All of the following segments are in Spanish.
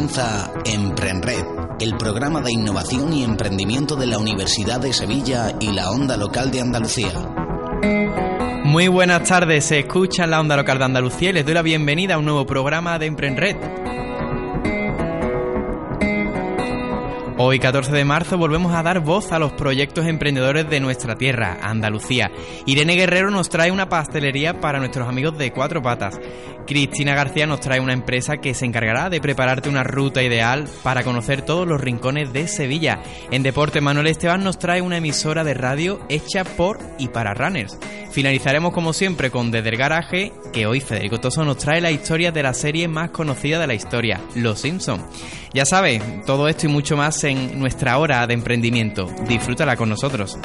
Comienza Emprenred, el programa de innovación y emprendimiento de la Universidad de Sevilla y la Onda Local de Andalucía. Muy buenas tardes, se escucha la Onda Local de Andalucía y les doy la bienvenida a un nuevo programa de Emprenred. Hoy 14 de marzo volvemos a dar voz a los proyectos emprendedores de nuestra tierra, Andalucía. Irene Guerrero nos trae una pastelería para nuestros amigos de Cuatro Patas. Cristina García nos trae una empresa que se encargará de prepararte una ruta ideal para conocer todos los rincones de Sevilla. En Deporte Manuel Esteban nos trae una emisora de radio hecha por y para runners. Finalizaremos como siempre con Desde el Garaje, que hoy Federico Toso nos trae la historia de la serie más conocida de la historia, Los Simpson. Ya sabes, todo esto y mucho más en nuestra hora de emprendimiento. Disfrútala con nosotros.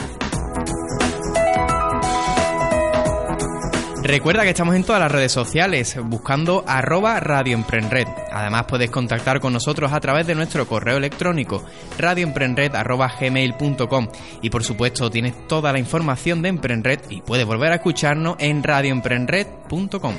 Recuerda que estamos en todas las redes sociales buscando arroba radioemprenred. Además puedes contactar con nosotros a través de nuestro correo electrónico radioemprenred.gmail.com y por supuesto tienes toda la información de Emprenred y puedes volver a escucharnos en radioemprenred.com.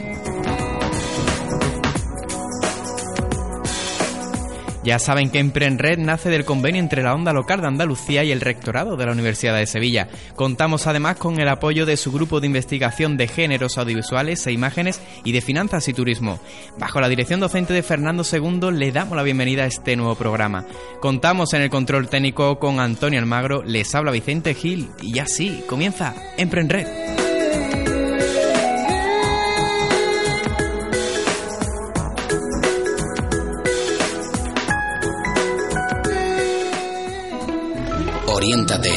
Ya saben que Emprenred nace del convenio entre la Onda Local de Andalucía y el Rectorado de la Universidad de Sevilla. Contamos además con el apoyo de su grupo de investigación de géneros audiovisuales e imágenes y de finanzas y turismo. Bajo la dirección docente de Fernando II le damos la bienvenida a este nuevo programa. Contamos en el control técnico con Antonio Almagro, les habla Vicente Gil y así comienza Emprenred. Oriéntate.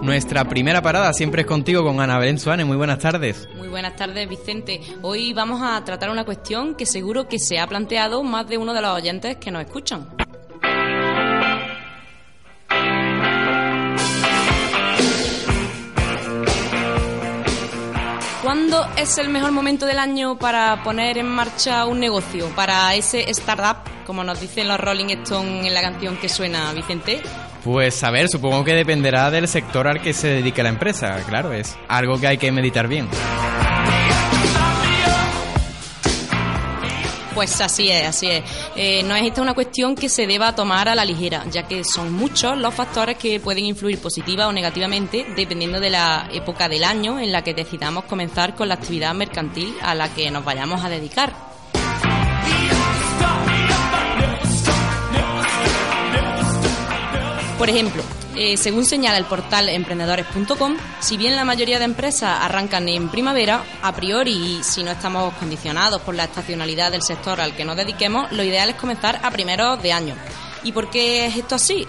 Nuestra primera parada siempre es contigo con Ana Belén Suárez. Muy buenas tardes. Muy buenas tardes, Vicente. Hoy vamos a tratar una cuestión que seguro que se ha planteado más de uno de los oyentes que nos escuchan. ¿Cuándo es el mejor momento del año para poner en marcha un negocio? Para ese startup, como nos dicen los Rolling Stones en la canción que suena, Vicente. Pues a ver, supongo que dependerá del sector al que se dedique la empresa. Claro, es algo que hay que meditar bien. Pues así es, así es. Eh, no es esta una cuestión que se deba tomar a la ligera, ya que son muchos los factores que pueden influir positiva o negativamente dependiendo de la época del año en la que decidamos comenzar con la actividad mercantil a la que nos vayamos a dedicar. Por ejemplo, eh, según señala el portal emprendedores.com, si bien la mayoría de empresas arrancan en primavera, a priori y si no estamos condicionados por la estacionalidad del sector al que nos dediquemos, lo ideal es comenzar a primeros de año. ¿Y por qué es esto así?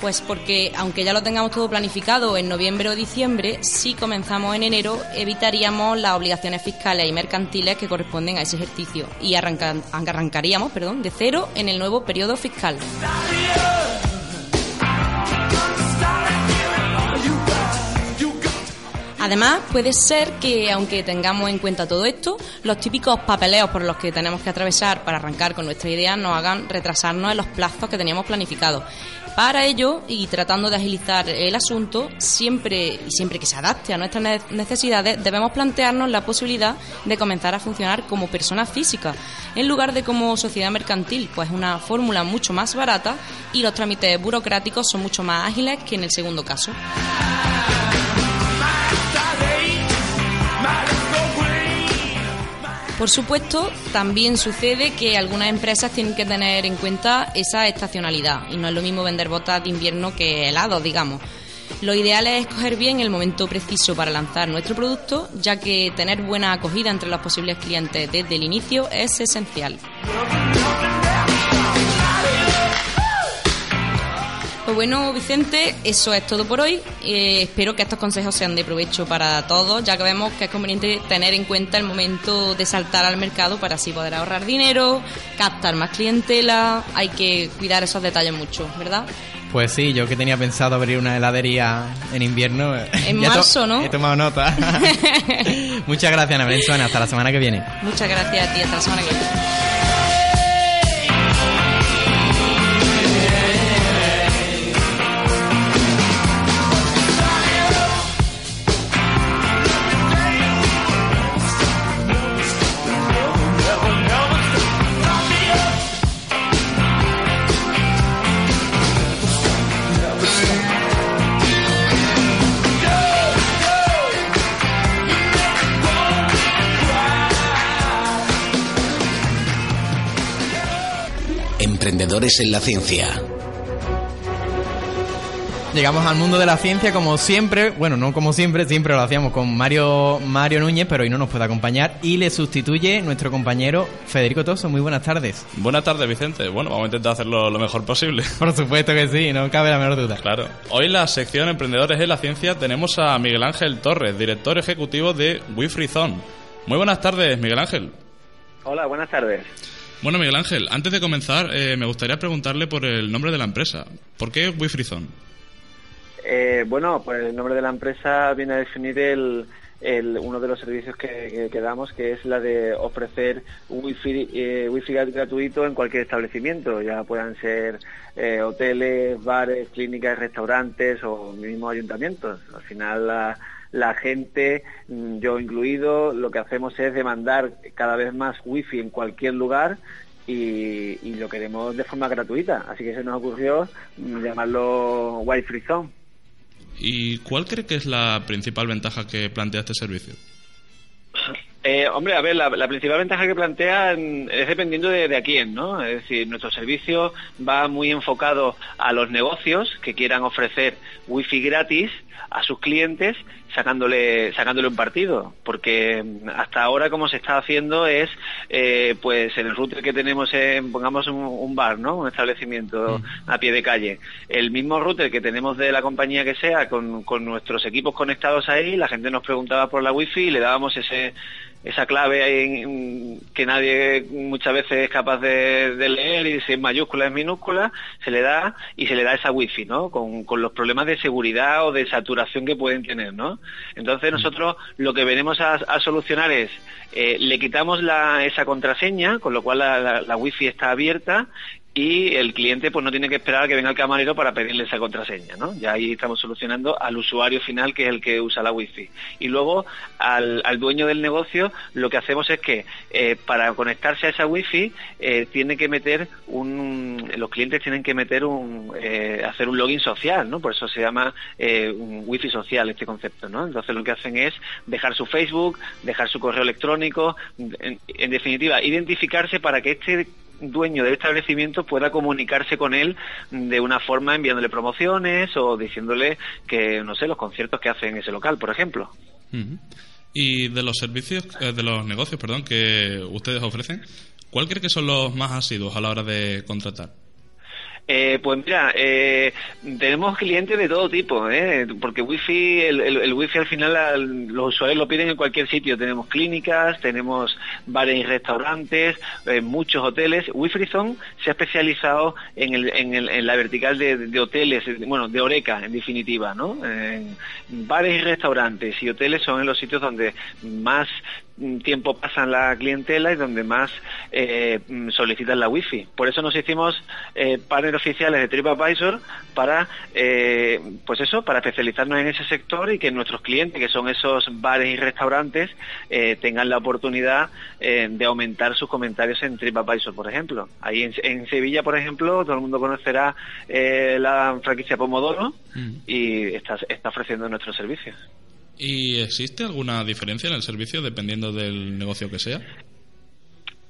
Pues porque aunque ya lo tengamos todo planificado en noviembre o diciembre, si comenzamos en enero evitaríamos las obligaciones fiscales y mercantiles que corresponden a ese ejercicio y arrancaríamos de cero en el nuevo periodo fiscal. Además, puede ser que, aunque tengamos en cuenta todo esto, los típicos papeleos por los que tenemos que atravesar para arrancar con nuestra idea nos hagan retrasarnos en los plazos que teníamos planificados. Para ello, y tratando de agilizar el asunto, siempre y siempre que se adapte a nuestras ne- necesidades, debemos plantearnos la posibilidad de comenzar a funcionar como persona física, en lugar de como sociedad mercantil, pues es una fórmula mucho más barata y los trámites burocráticos son mucho más ágiles que en el segundo caso. Por supuesto, también sucede que algunas empresas tienen que tener en cuenta esa estacionalidad y no es lo mismo vender botas de invierno que helados, digamos. Lo ideal es escoger bien el momento preciso para lanzar nuestro producto, ya que tener buena acogida entre los posibles clientes desde el inicio es esencial. Pues bueno, Vicente, eso es todo por hoy. Eh, espero que estos consejos sean de provecho para todos, ya que vemos que es conveniente tener en cuenta el momento de saltar al mercado para así poder ahorrar dinero, captar más clientela. Hay que cuidar esos detalles mucho, ¿verdad? Pues sí, yo que tenía pensado abrir una heladería en invierno. En marzo, ¿no? He tomado nota. Muchas gracias, Ana Suárez. Hasta la semana que viene. Muchas gracias a ti, hasta la semana que viene. Emprendedores en la Ciencia. Llegamos al mundo de la ciencia como siempre, bueno, no como siempre, siempre lo hacíamos con Mario, Mario Núñez, pero hoy no nos puede acompañar y le sustituye nuestro compañero Federico Toso. Muy buenas tardes. Buenas tardes, Vicente. Bueno, vamos a intentar hacerlo lo mejor posible. Por supuesto que sí, no cabe la menor duda. Claro. Hoy en la sección Emprendedores en la Ciencia tenemos a Miguel Ángel Torres, director ejecutivo de WeFree Zone. Muy buenas tardes, Miguel Ángel. Hola, buenas tardes. Bueno, Miguel Ángel, antes de comenzar, eh, me gustaría preguntarle por el nombre de la empresa. ¿Por qué WeFree Zone? Eh, bueno, pues el nombre de la empresa viene a definir el, uno de los servicios que, damos, que es la de ofrecer wifi, eh, wifi gratuito en cualquier establecimiento, ya puedan ser eh, hoteles, bares, clínicas, restaurantes o mismos ayuntamientos. Al final la, la gente, mm, yo incluido, lo que hacemos es demandar cada vez más wifi en cualquier lugar y, y, lo queremos de forma gratuita. Así que se nos ocurrió mm, llamarlo Wi-Fi Zone. ¿Y cuál cree que es la principal ventaja que plantea este servicio? Eh, hombre, a ver, la, principal ventaja que plantea es dependiendo de, de, a quién, ¿no? Es decir, nuestro servicio va muy enfocado a los negocios que quieran ofrecer wifi gratis a sus clientes sacándole sacándole un partido porque hasta ahora como se está haciendo es eh, pues en el router que tenemos en pongamos un, bar no un establecimiento mm. a pie de calle el mismo router que tenemos de la compañía que sea con, con nuestros equipos conectados ahí la gente nos preguntaba por la wifi y le dábamos ese esa clave que nadie muchas veces es capaz de, leer y si es mayúscula es minúscula, se le da y se le da esa wifi, ¿no? Con, los problemas de seguridad o de saturación que pueden tener, ¿no? Entonces nosotros lo que venimos a, solucionar es, eh, le quitamos esa contraseña, con lo cual la, la wifi está abierta y el cliente pues no tiene que esperar a que venga el camarero para pedirle esa contraseña, ¿no? Ya ahí estamos solucionando al usuario final que es el que usa la wifi. Y luego al, dueño del negocio lo que hacemos es que eh, para conectarse a esa wifi eh, tiene que meter un, los clientes tienen que meter un, eh, hacer un login social, ¿no? Por eso se llama un wifi social este concepto, ¿no? Entonces lo que hacen es dejar su Facebook, dejar su correo electrónico, en definitiva identificarse para que este dueño del establecimiento pueda comunicarse con él de una forma enviándole promociones o diciéndole que, no sé, los conciertos que hace en ese local, por ejemplo. Y de los servicios, eh, de los negocios, perdón, que ustedes ofrecen, ¿cuál cree que son los más asiduos a la hora de contratar? Eh, pues mira, eh, tenemos clientes de todo tipo, ¿eh? porque wifi, el, wifi al final los usuarios lo piden en cualquier sitio. Tenemos clínicas, tenemos bares y restaurantes, eh, muchos hoteles. Wifi Zone se ha especializado en, la vertical de, de, hoteles, bueno, de Oreca en definitiva, ¿no? bares y restaurantes y hoteles son en los sitios donde más tiempo pasan la clientela y donde más eh, solicitan la wifi. Por eso nos hicimos eh, partners oficiales de TripAdvisor para, eh, pues eso, para especializarnos en ese sector y que nuestros clientes, que son esos bares y restaurantes, eh, tengan la oportunidad de aumentar sus comentarios en TripAdvisor, por ejemplo. Ahí en, Sevilla, por ejemplo, todo el mundo conocerá la franquicia Pomodoro mm. y está, está ofreciendo nuestros servicios. ¿Y existe alguna diferencia en el servicio dependiendo del negocio que sea?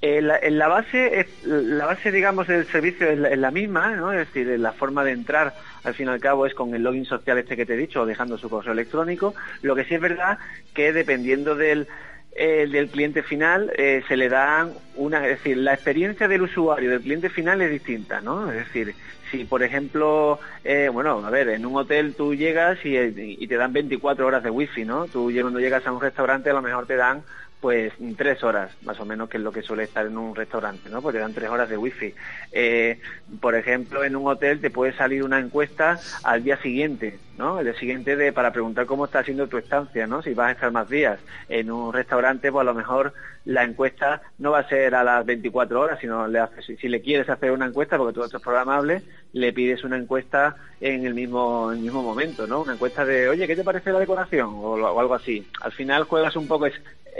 Eh, la, la, base, la base, digamos, del servicio es la, misma, ¿no? Es decir, la forma de entrar, al fin y al cabo, es con el login social este que te he dicho, o dejando su correo electrónico. Lo que sí es verdad que dependiendo del, eh, del cliente final, eh, se le dan una, es decir, la experiencia del usuario del cliente final es distinta, ¿no? Es decir, si por ejemplo, eh, bueno, a ver, en un hotel tú llegas y, te dan 24 horas de wifi, ¿no? Tú cuando llegas a un restaurante a lo mejor te dan pues tres horas, más o menos, que es lo que suele estar en un restaurante, ¿no? Pues te dan tres horas de wifi. Eh, por ejemplo, en un hotel te puede salir una encuesta al día siguiente, El día siguiente de, para preguntar cómo está siendo tu estancia, ¿no? Si vas a estar más días. En un restaurante, pues a lo mejor la encuesta no va a ser a las 24 horas, sino si, le quieres hacer una encuesta, porque todo esto es programable, le pides una encuesta en el mismo, en mismo momento, ¿no? Una encuesta de, oye, ¿qué te parece la decoración? O, algo así. Al final juegas un poco, es,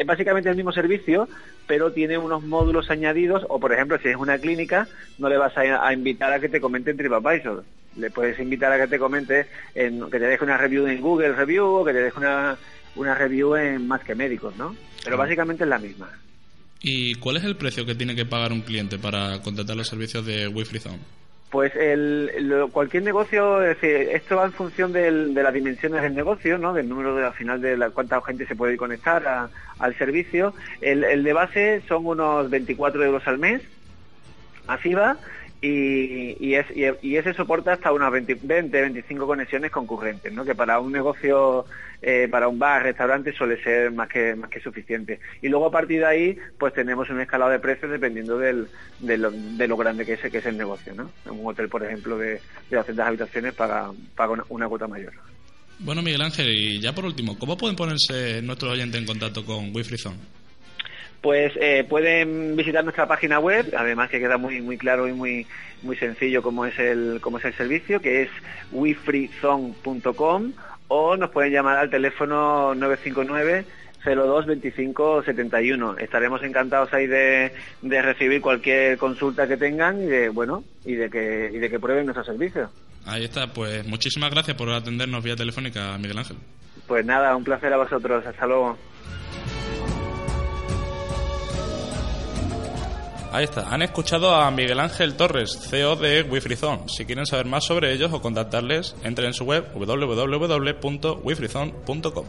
básicamente el mismo servicio, pero tiene unos módulos añadidos, o por ejemplo, si es una clínica, no le vas a, invitar a que te comente en TripAdvisor. Le puedes invitar a que te comente, en, que te deje una review en Google Review, o que te deje una, una review en Más que Médicos, ¿no? Pero básicamente es la misma. ¿Y cuál es el precio que tiene que pagar un cliente para contratar los servicios de Wi-Fi Zone? Pues el, cualquier negocio, es decir, esto va en función de las dimensiones del negocio, ¿no? Del número de al final de la, cuánta gente se puede conectar al servicio. El, el de base son unos 24 euros al mes, así va, y, y, es, y, ese soporta hasta unas 20, 25 conexiones concurrentes, ¿no? que para un negocio, eh, para un bar, restaurante suele ser más que, más que suficiente. Y luego a partir de ahí, pues tenemos un escalado de precios dependiendo del, de, lo, de lo grande que es, que es el negocio. ¿no? Un hotel, por ejemplo, de, de 200 habitaciones paga, paga una, cuota mayor. Bueno, Miguel Ángel, y ya por último, ¿cómo pueden ponerse nuestros oyentes en contacto con Wi-Fi Zone? Pues eh, pueden visitar nuestra página web, además que queda muy muy claro y muy muy sencillo cómo es el cómo es el servicio, que es wifreezone.com o nos pueden llamar al teléfono 959 02 25 71. Estaremos encantados ahí de, de, recibir cualquier consulta que tengan y de bueno y de que y de que prueben nuestro servicio. Ahí está, pues muchísimas gracias por atendernos vía telefónica, Miguel Ángel. Pues nada, un placer a vosotros. Hasta luego. Ahí está. Han escuchado a Miguel Ángel Torres, CEO de Wifrizone. Si quieren saber más sobre ellos o contactarles, entren en su web www.wifrizone.com.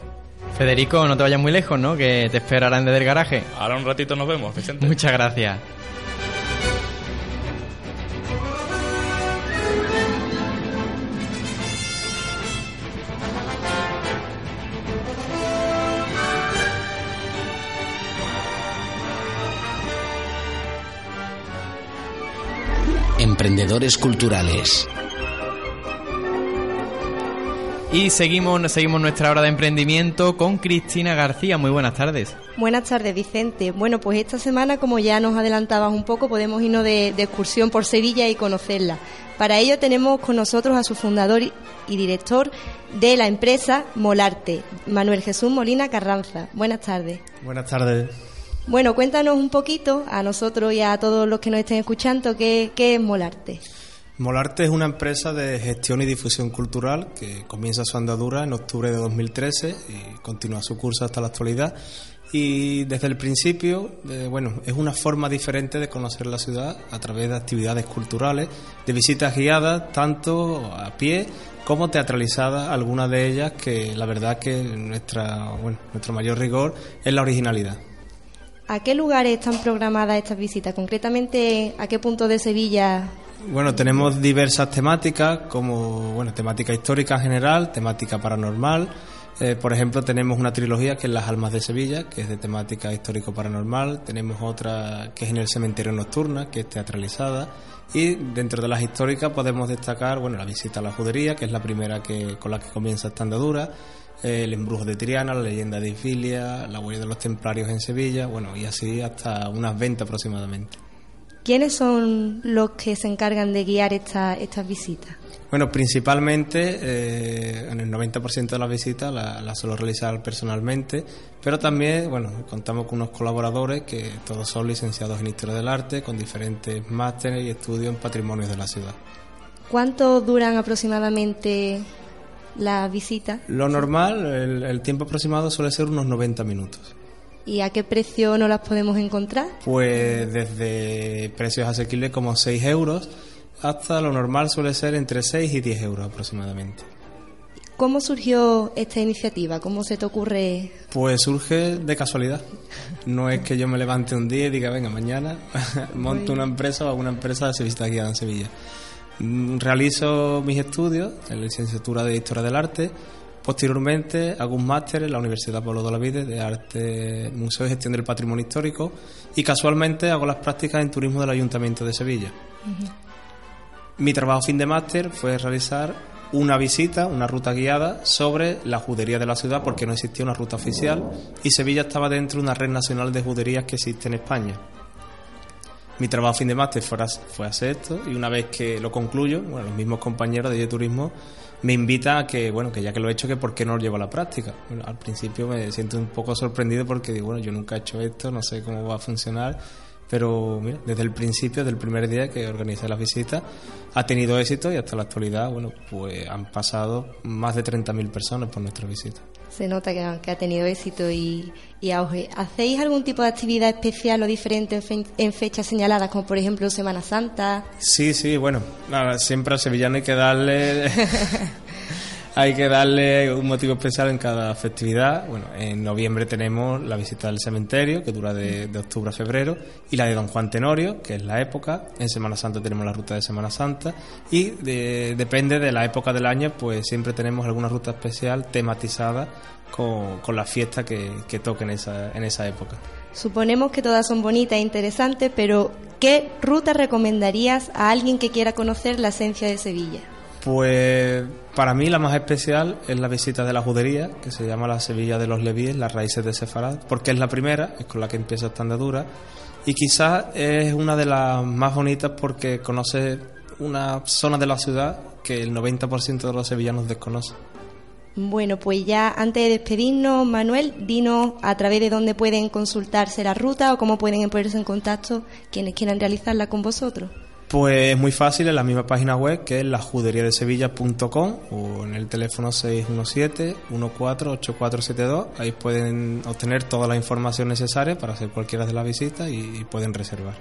Federico, no te vayas muy lejos, ¿no? Que te esperarán desde el garaje. Ahora un ratito nos vemos, Vicente. Muchas gracias. Emprendedores culturales. Y seguimos, seguimos nuestra hora de emprendimiento con Cristina García. Muy buenas tardes. Buenas tardes, Vicente. Bueno, pues esta semana, como ya nos adelantabas un poco, podemos irnos de, de excursión por Sevilla y conocerla. Para ello tenemos con nosotros a su fundador y director de la empresa Molarte, Manuel Jesús Molina Carranza. Buenas tardes. Buenas tardes. Bueno, cuéntanos un poquito a nosotros y a todos los que nos estén escuchando qué, es Molarte. Molarte es una empresa de gestión y difusión cultural que comienza su andadura en octubre de 2013 y continúa su curso hasta la actualidad. Y desde el principio, eh, bueno, es una forma diferente de conocer la ciudad a través de actividades culturales, de visitas guiadas, tanto a pie como teatralizadas, algunas de ellas que la verdad que nuestra, bueno, nuestro mayor rigor es la originalidad. ¿A qué lugares están programadas estas visitas? Concretamente, ¿a qué punto de Sevilla? Bueno, tenemos diversas temáticas, como bueno, temática histórica en general, temática paranormal. Eh, por ejemplo, tenemos una trilogía que es Las Almas de Sevilla, que es de temática histórico-paranormal. Tenemos otra que es en el Cementerio Nocturna, que es teatralizada. Y dentro de las históricas podemos destacar bueno, la visita a la judería, que es la primera que, con la que comienza esta andadura el embrujo de Triana, la leyenda de Ifilia, la huella de los templarios en Sevilla, bueno, y así hasta unas 20 aproximadamente. ¿Quiénes son los que se encargan de guiar esta, estas visitas? Bueno, principalmente eh, en el 90% de las visitas las la suelo realizar personalmente, pero también, bueno, contamos con unos colaboradores que todos son licenciados en Historia del Arte, con diferentes másteres y estudios en patrimonios de la ciudad. ¿Cuánto duran aproximadamente la visita? Lo normal, el, tiempo aproximado suele ser unos 90 minutos. ¿Y a qué precio no las podemos encontrar? Pues desde precios asequibles como 6 euros hasta lo normal suele ser entre 6 y 10 euros aproximadamente. ¿Cómo surgió esta iniciativa? ¿Cómo se te ocurre? Pues surge de casualidad. No es que yo me levante un día y diga, venga, mañana monto una empresa o hago una empresa de visita guiada en Sevilla. Mm, realizo mis estudios en la licenciatura de Historia del Arte. Posteriormente hago un máster en la Universidad Pablo de la de Arte, Museo y Gestión del Patrimonio Histórico y casualmente hago las prácticas en turismo del Ayuntamiento de Sevilla. Mi trabajo fin de máster fue realizar una visita, una ruta guiada sobre la judería de la ciudad porque no existía una ruta oficial y Sevilla estaba dentro de una red nacional de juderías que existe en España mi trabajo fin de máster fue, hacer esto y una vez que lo concluyo, bueno, los mismos compañeros de turismo me invitan a que, bueno, que ya que lo he hecho, que por qué no lo llevo a la práctica. Bueno, al principio me siento un poco sorprendido porque digo, bueno, yo nunca he hecho esto, no sé cómo va a funcionar, pero mira, desde el principio, desde el primer día que organicé la visita, ha tenido éxito y hasta la actualidad, bueno, pues han pasado más de 30.000 personas por nuestra visita. Se nota que, ha tenido éxito y, auge. ¿Hacéis algún tipo de actividad especial o diferente en, fechas señaladas, como por ejemplo Semana Santa? Sí, sí, bueno, nada, siempre a sevillano hay que darle hay que darle un motivo especial en cada festividad. Bueno, en noviembre tenemos la visita del cementerio, que dura de, octubre a febrero, y la de Don Juan Tenorio, que es la época. En Semana Santa tenemos la ruta de Semana Santa. Y depende de la época del año, pues siempre tenemos alguna ruta especial tematizada con, con la fiesta que, que toque en esa, en esa época. Suponemos que todas son bonitas e interesantes, pero ¿qué ruta recomendarías a alguien que quiera conocer la esencia de Sevilla? Pues para mí la más especial es la visita de la judería, que se llama la Sevilla de los Levíes, las raíces de Sefarad, porque es la primera, es con la que empieza esta andadura, y quizás es una de las más bonitas porque conoce una zona de la ciudad que el 90% de los sevillanos desconoce. Bueno, pues ya antes de despedirnos, Manuel, dinos a través de dónde pueden consultarse la ruta o cómo pueden ponerse en contacto quienes quieran realizarla con vosotros. Pues muy fácil en la misma página web que es lajuderiadesevilla.com o en el teléfono 617-148472. Ahí pueden obtener toda la información necesaria para hacer cualquiera de las visitas y, pueden reservar.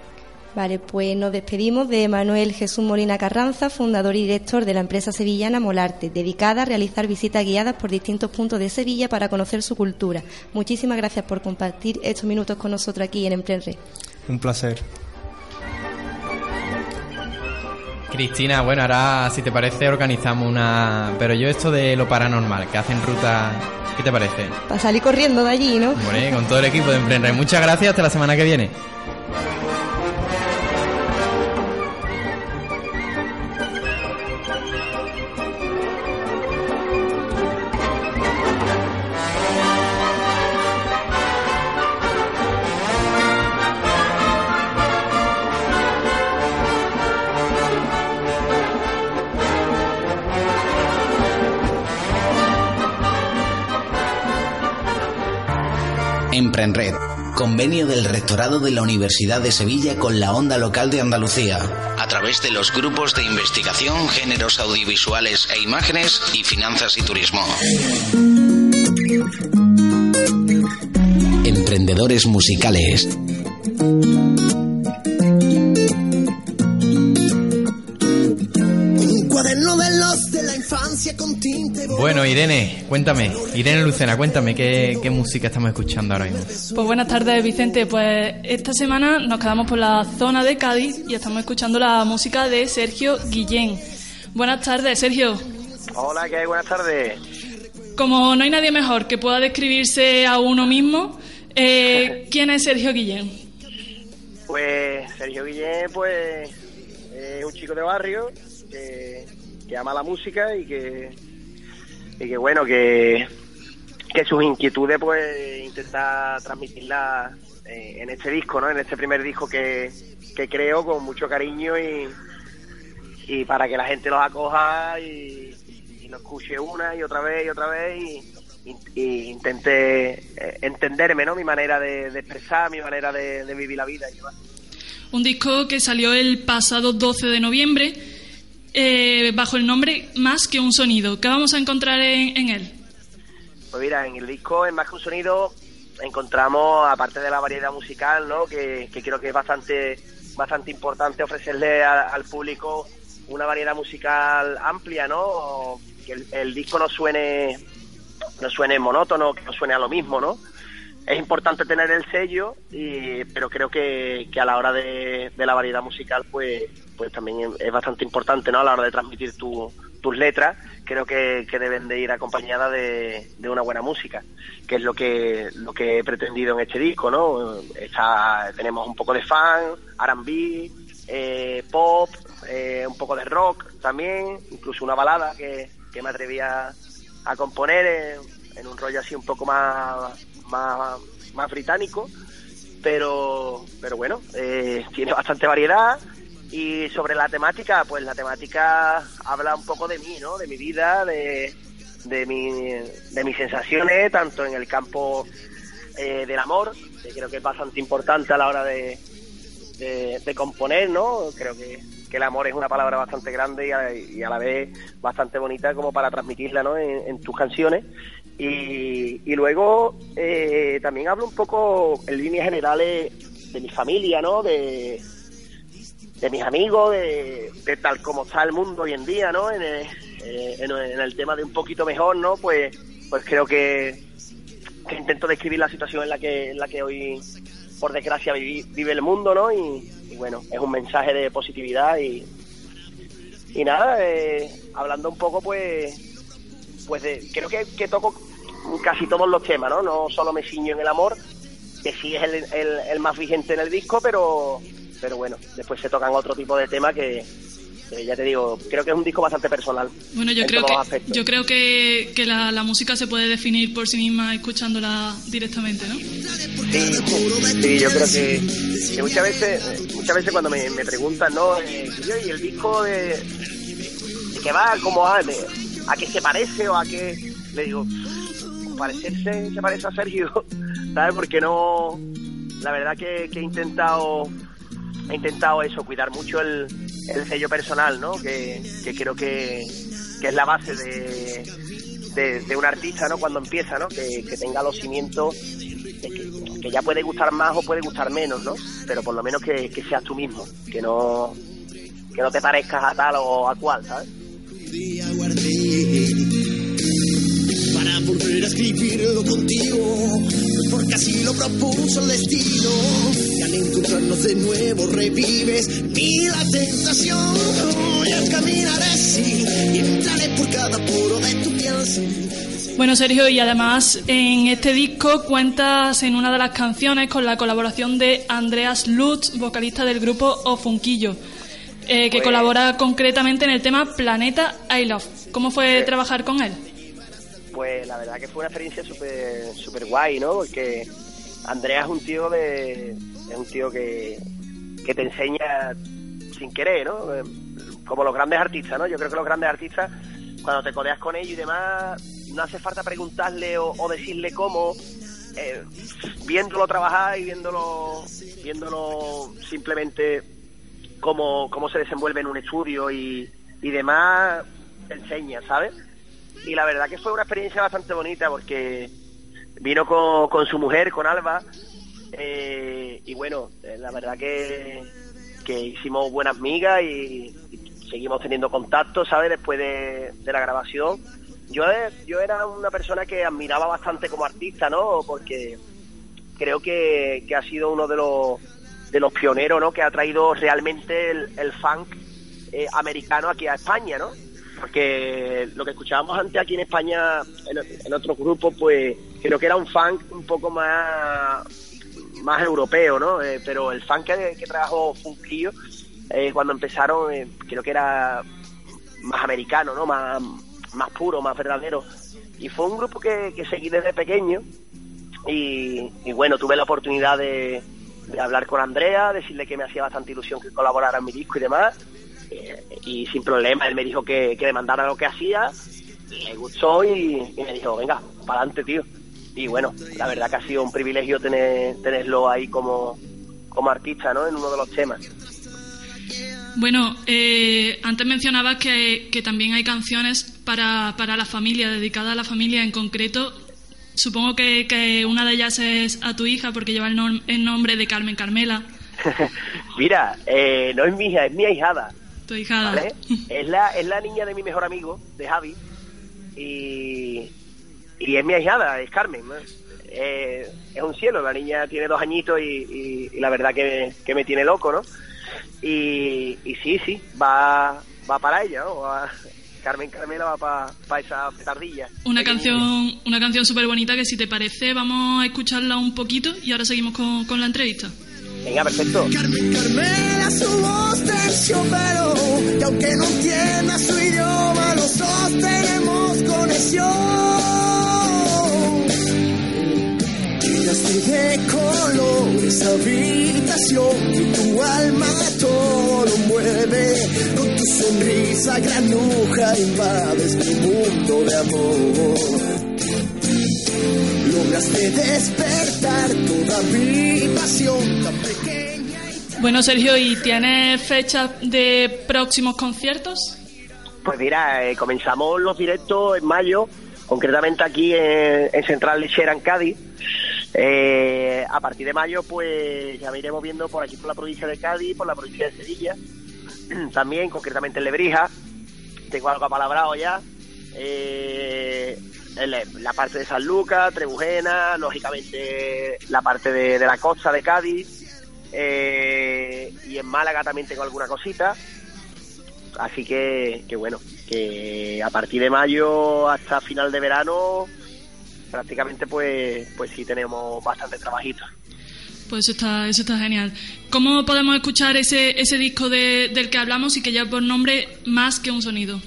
Vale, pues nos despedimos de Manuel Jesús Molina Carranza, fundador y director de la empresa sevillana Molarte, dedicada a realizar visitas guiadas por distintos puntos de Sevilla para conocer su cultura. Muchísimas gracias por compartir estos minutos con nosotros aquí en Emprenre. Un placer. Cristina, bueno, ahora si te parece organizamos una... Pero yo esto de lo paranormal, que hacen ruta... ¿Qué te parece? Para salir corriendo de allí, ¿no? Bueno, con todo el equipo de Emprender. Muchas gracias, hasta la semana que viene. Emprenred, convenio del Rectorado de la Universidad de Sevilla con la Onda Local de Andalucía, a través de los grupos de investigación, géneros audiovisuales e imágenes y finanzas y turismo. Emprendedores musicales. Bueno, Irene, cuéntame. Irene Lucena, cuéntame qué, música estamos escuchando ahora mismo. Pues buenas tardes, Vicente. Pues esta semana nos quedamos por la zona de Cádiz y estamos escuchando la música de Sergio Guillén. Buenas tardes, Sergio. Hola, ¿qué hay? Buenas tardes. Como no hay nadie mejor que pueda describirse a uno mismo, eh, ¿quién es Sergio Guillén? Pues Sergio Guillén, pues es un chico de barrio que que ama la música y que, y que bueno, que, que sus inquietudes pues intenta transmitirlas eh, en este disco, ¿no? En este primer disco que, que creo con mucho cariño y, y para que la gente los acoja y, lo escuche una y otra vez y otra vez y, intente eh, entenderme, ¿no? Mi manera de, expresar, mi manera de, de vivir la vida. Un disco que salió el pasado 12 de noviembre eh, bajo el nombre Más que un sonido. ¿Qué vamos a encontrar en, él? Pues mira, en el disco en Más que un sonido encontramos, aparte de la variedad musical, ¿no? que, creo que es bastante, bastante importante ofrecerle al público una variedad musical amplia, ¿no? Que el, disco no suene, no suene monótono, que no suene a lo mismo, ¿no? Es importante tener el sello, y, pero creo que, a la hora de, la variedad musical, pues, pues también es bastante importante, ¿no? A la hora de transmitir tus letras, creo que, deben de ir acompañadas de, una buena música, que es lo que, lo que he pretendido en este disco, ¿no? Está, tenemos un poco de fan, R&B, eh, pop, eh, un poco de rock también, incluso una balada que, me atrevía a componer en un rollo así un poco más más, más británico, pero, pero bueno, eh, tiene bastante variedad. Y sobre la temática, pues la temática habla un poco de mí, ¿no? De mi vida, de, de, mi, de mis sensaciones, tanto en el campo eh, del amor, que creo que es bastante importante a la hora de, de, componer, ¿no? Creo que, el amor es una palabra bastante grande y a, la vez bastante bonita como para transmitirla ¿no? en, tus canciones. Y, y luego eh, también hablo un poco en líneas generales de mi familia, ¿no? De, de mis amigos, de, tal como está el mundo hoy en día, ¿no? En el, eh, en, el tema de un poquito mejor, ¿no? Pues, pues creo que, que intento describir la situación en la que, en la que hoy, por desgracia, vive el mundo, ¿no? Y, bueno, es un mensaje de positividad y, y nada, eh, hablando un poco, pues, pues de, creo que, que toco casi todos los temas, ¿no? No solo me ciño en el amor, que sí es el, el, el más vigente en el disco, pero pero bueno, después se tocan otro tipo de temas que, ya te digo, creo que es un disco bastante personal. Bueno, yo creo que, yo creo que, que la, la, música se puede definir por sí misma escuchándola directamente, ¿no? Sí, yo creo que, muchas veces muchas veces cuando me, me preguntan, ¿no? Eh, ¿Y el disco de, de qué va? ¿Cómo va? ¿A qué se parece o a qué? Le digo, parecerse se parece a Sergio, ¿sabes? Porque no... La verdad que, que he intentado he intentado eso, cuidar mucho el, el sello personal, ¿no? Que, creo que, es la base de, de, un artista, ¿no? Cuando empieza, ¿no? Que, tenga los cimientos que, ya puede gustar más o puede gustar menos, ¿no? Pero por lo menos que, seas tú mismo, que no, que no te parezcas a tal o a cual, ¿sabes? Volver a escribirlo contigo porque así lo propuso el destino. Y al encontrarnos de nuevo revives mi la tentación. Ya caminaré así y entraré por cada puro de tu piel. Bueno, Sergio, y además en este disco cuentas en una de las canciones con la colaboración de Andreas Lutz, vocalista del grupo Ofunquillo, eh, que pues colabora concretamente en el tema Planeta I Love. ¿Cómo fue trabajar con él? Pues la verdad que fue una experiencia súper super guay, ¿no? Porque Andrea es un tío de es un tío que, que te enseña sin querer, ¿no? Eh, como los grandes artistas, ¿no? Yo creo que los grandes artistas, cuando te codeas con ellos y demás, no hace falta preguntarle o, decirle cómo, eh, viéndolo trabajar y viéndolo, viéndolo simplemente cómo, cómo se desenvuelve en un estudio y, y demás, te enseña, ¿sabes? Y la verdad que fue una experiencia bastante bonita porque vino con, su mujer, con Alba, eh, y bueno, eh, la verdad que, que hicimos buenas migas y, seguimos teniendo contacto, ¿sabes? Después de, la grabación. Yo, yo era una persona que admiraba bastante como artista, ¿no? Porque creo que, ha sido uno de los, de los pioneros, ¿no? Que ha traído realmente el, funk eh, americano aquí a España, ¿no? Porque lo que escuchábamos antes aquí en España, en, otros grupos, pues creo que era un funk un poco más más europeo, ¿no? Eh, pero el funk que, que trabajó Funkillo, eh, cuando empezaron, eh, creo que era más americano, ¿no? Más, más puro, más verdadero. Y fue un grupo que, seguí desde pequeño y, y bueno, tuve la oportunidad de hablar con Andrea, decirle que me hacía bastante ilusión que colaborara en mi disco y demás y sin problema, él me dijo que, que le mandara lo que hacía, le gustó y, me dijo, venga, para adelante, tío. Y bueno, la verdad que ha sido un privilegio tener, tenerlo ahí como, como artista, ¿no? En uno de los temas. Bueno, eh, antes mencionabas que, que, también hay canciones para, para la familia, dedicadas a la familia en concreto. Supongo que, que una de ellas es a tu hija porque lleva el, el nombre de Carmen Carmela. Mira, eh, no es mi hija, es mi ahijada. Es la, es la niña de mi mejor amigo, de Javi, y, y es mi ahijada, es Carmen. Eh, es un cielo, la niña tiene dos añitos y, la verdad que, me tiene loco, ¿no? Y, y sí, sí, va, va para ella, ¿no? Carmen Carmela va para pa esa petardilla. Una canción, una canción súper bonita que si te parece vamos a escucharla un poquito y ahora seguimos con, con la entrevista. Venga, perfecto. Carmen Carmela, su voz terciopelo, y aunque no entienda su idioma, los dos tenemos conexión. Llenaste de colores habitación y tu alma todo mueve. Con tu sonrisa granuja invades mi mundo de amor lograste despertar toda mi pasión tan pequeña y Bueno, Sergio, ¿y tienes fechas de próximos conciertos? Pues mira, eh, comenzamos los directos en mayo, concretamente aquí en, en Central Lechera, en Cádiz. Eh, a partir de mayo, pues ya me iremos viendo por aquí, por la provincia de Cádiz, por la provincia de Sevilla, también, concretamente en Lebrija. Tengo algo apalabrado ya. Eh, la- la parte de San Lucas, Trebujena, lógicamente la parte de, de la costa de Cádiz. eh, y en Málaga también tengo alguna cosita. Así que, que bueno, que a partir de mayo hasta final de verano prácticamente pues pues sí tenemos bastante trabajito. Pues eso está, eso está genial. ¿Cómo podemos escuchar ese, ese disco de- del que hablamos y que lleva por nombre Más que un sonido?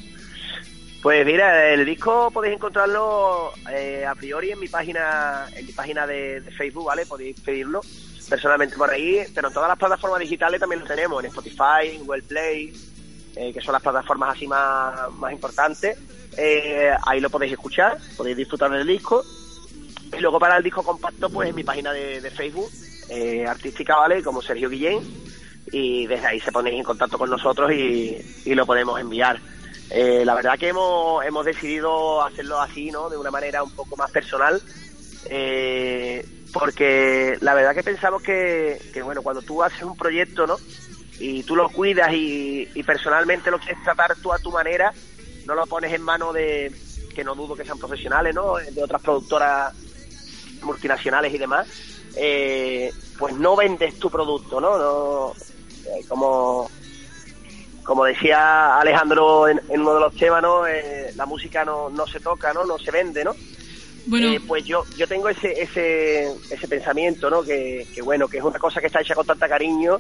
Pues mira, el disco podéis encontrarlo eh, a priori en mi página en mi página de, Facebook, ¿vale? Podéis pedirlo personalmente por ahí, pero en todas las plataformas digitales también lo tenemos, en Spotify, en Google Play, eh, que son las plataformas así más, más importantes. Eh, ahí lo podéis escuchar, podéis disfrutar del disco. Y luego para el disco compacto, pues en mi página de, de Facebook, eh, artística, ¿vale? Como Sergio Guillén. Y desde ahí se ponéis en contacto con nosotros y, y lo podemos enviar. Eh, la verdad que hemos, hemos decidido hacerlo así, ¿no? De una manera un poco más personal. eh, porque la verdad que pensamos que, que, bueno, cuando tú haces un proyecto, ¿no? Y tú lo cuidas y, y personalmente lo quieres tratar tú a tu manera, no lo pones en manos de, que no dudo que sean profesionales, ¿no? De otras productoras multinacionales y demás, eh, pues no vendes tu producto, ¿no? no eh, como, como decía Alejandro en, en uno de los temas, ¿no? Eh, la música no, no se toca, ¿no? No se vende, ¿no? Bueno, Eh, pues yo yo tengo ese ese ese pensamiento no que, que bueno que es una cosa que está hecha con tanta cariño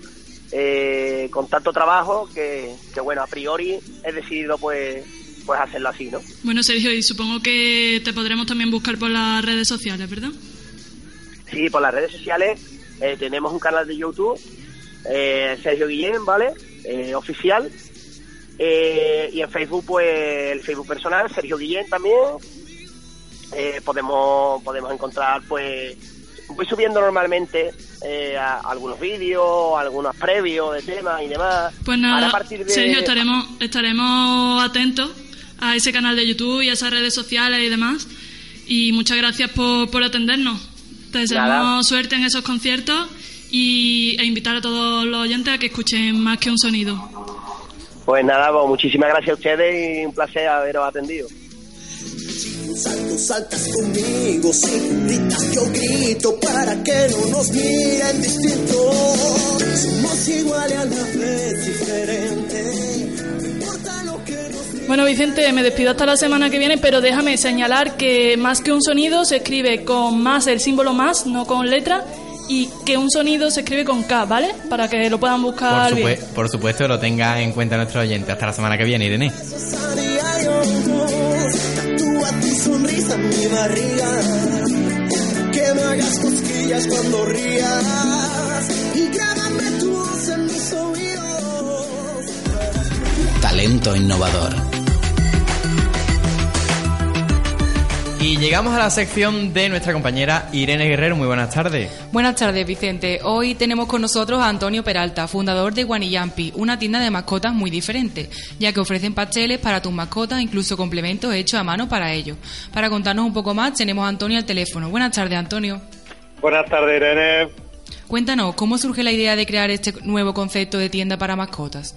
eh, con tanto trabajo que, que bueno a priori he decidido pues pues hacerlo así no bueno, Sergio, y supongo que te podremos también buscar por las redes sociales, ¿verdad? sí por las redes sociales eh, tenemos un canal de YouTube eh, Sergio Guillén vale Eh, oficial Eh, y en Facebook pues el Facebook personal Sergio Guillén también eh, podemos podemos encontrar pues voy subiendo normalmente eh, a- algunos vídeos algunos previos de temas y demás Pues nada, Ahora, a partir de- Sergio, estaremos, estaremos atentos a ese canal de YouTube y a esas redes sociales y demás. Y muchas gracias por, por atendernos. Te deseamos Nada. suerte en esos conciertos y, e invitar a todos los oyentes a que escuchen más que un sonido. pues nada pues muchísimas gracias a ustedes y un placer haberos atendido Salto, saltas conmigo, si gritas yo grito para que no nos miren distinto. Somos iguales a la vez diferentes. No importa lo que nos Bueno, Vicente, me despido hasta la semana que viene, pero déjame señalar que más que un sonido se escribe con más el símbolo más, no con letra, y que un sonido se escribe con K, ¿vale? Para que lo puedan Por, buscar bien. por supuesto, lo tenga en cuenta nuestro oyente. Hasta la semana que viene, Irene. a diario. Tatúa tu sonrisa en mi barriga. Que me hagas cosquillas cuando rías. Y grábame tu voz en mis oídos. Talento innovador. Y llegamos a la sección de nuestra compañera Irene Guerrero. Muy buenas tardes. Buenas tardes, Vicente. Hoy tenemos con nosotros a Antonio Peralta, fundador de Guanillampi, una tienda de mascotas muy diferente, ya que ofrecen pasteles para tus mascotas, incluso complementos hechos a mano para ellos. Para contarnos un poco más, tenemos a Antonio al teléfono. Buenas tardes, Antonio. Buenas tardes, Irene. Cuéntanos, ¿cómo surge la idea de crear este nuevo concepto de tienda para mascotas?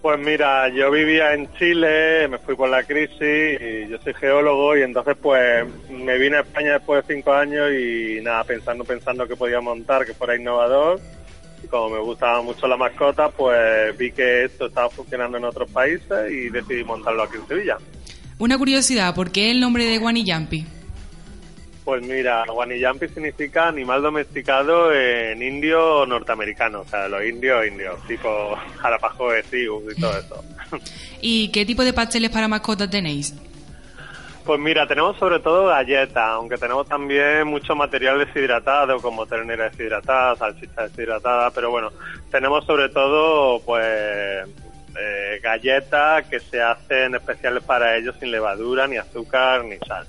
Pues mira, yo vivía en Chile, me fui por la crisis y yo soy geólogo y entonces pues me vine a España después de cinco años y nada, pensando, pensando que podía montar, que fuera innovador. Y como me gustaba mucho la mascota, pues vi que esto estaba funcionando en otros países y decidí montarlo aquí en Sevilla. Una curiosidad, ¿por qué el nombre de Guanillampi? Pues mira, Guanillampi significa animal domesticado en indio norteamericano, o sea, los indios indios, tipo Arapahoe, Sioux y todo eso. ¿Y qué tipo de pasteles para mascotas tenéis? Pues mira, tenemos sobre todo galletas, aunque tenemos también mucho material deshidratado, como ternera deshidratada, salchicha deshidratada, pero bueno, tenemos sobre todo pues eh, galletas que se hacen especiales para ellos sin levadura, ni azúcar, ni sal.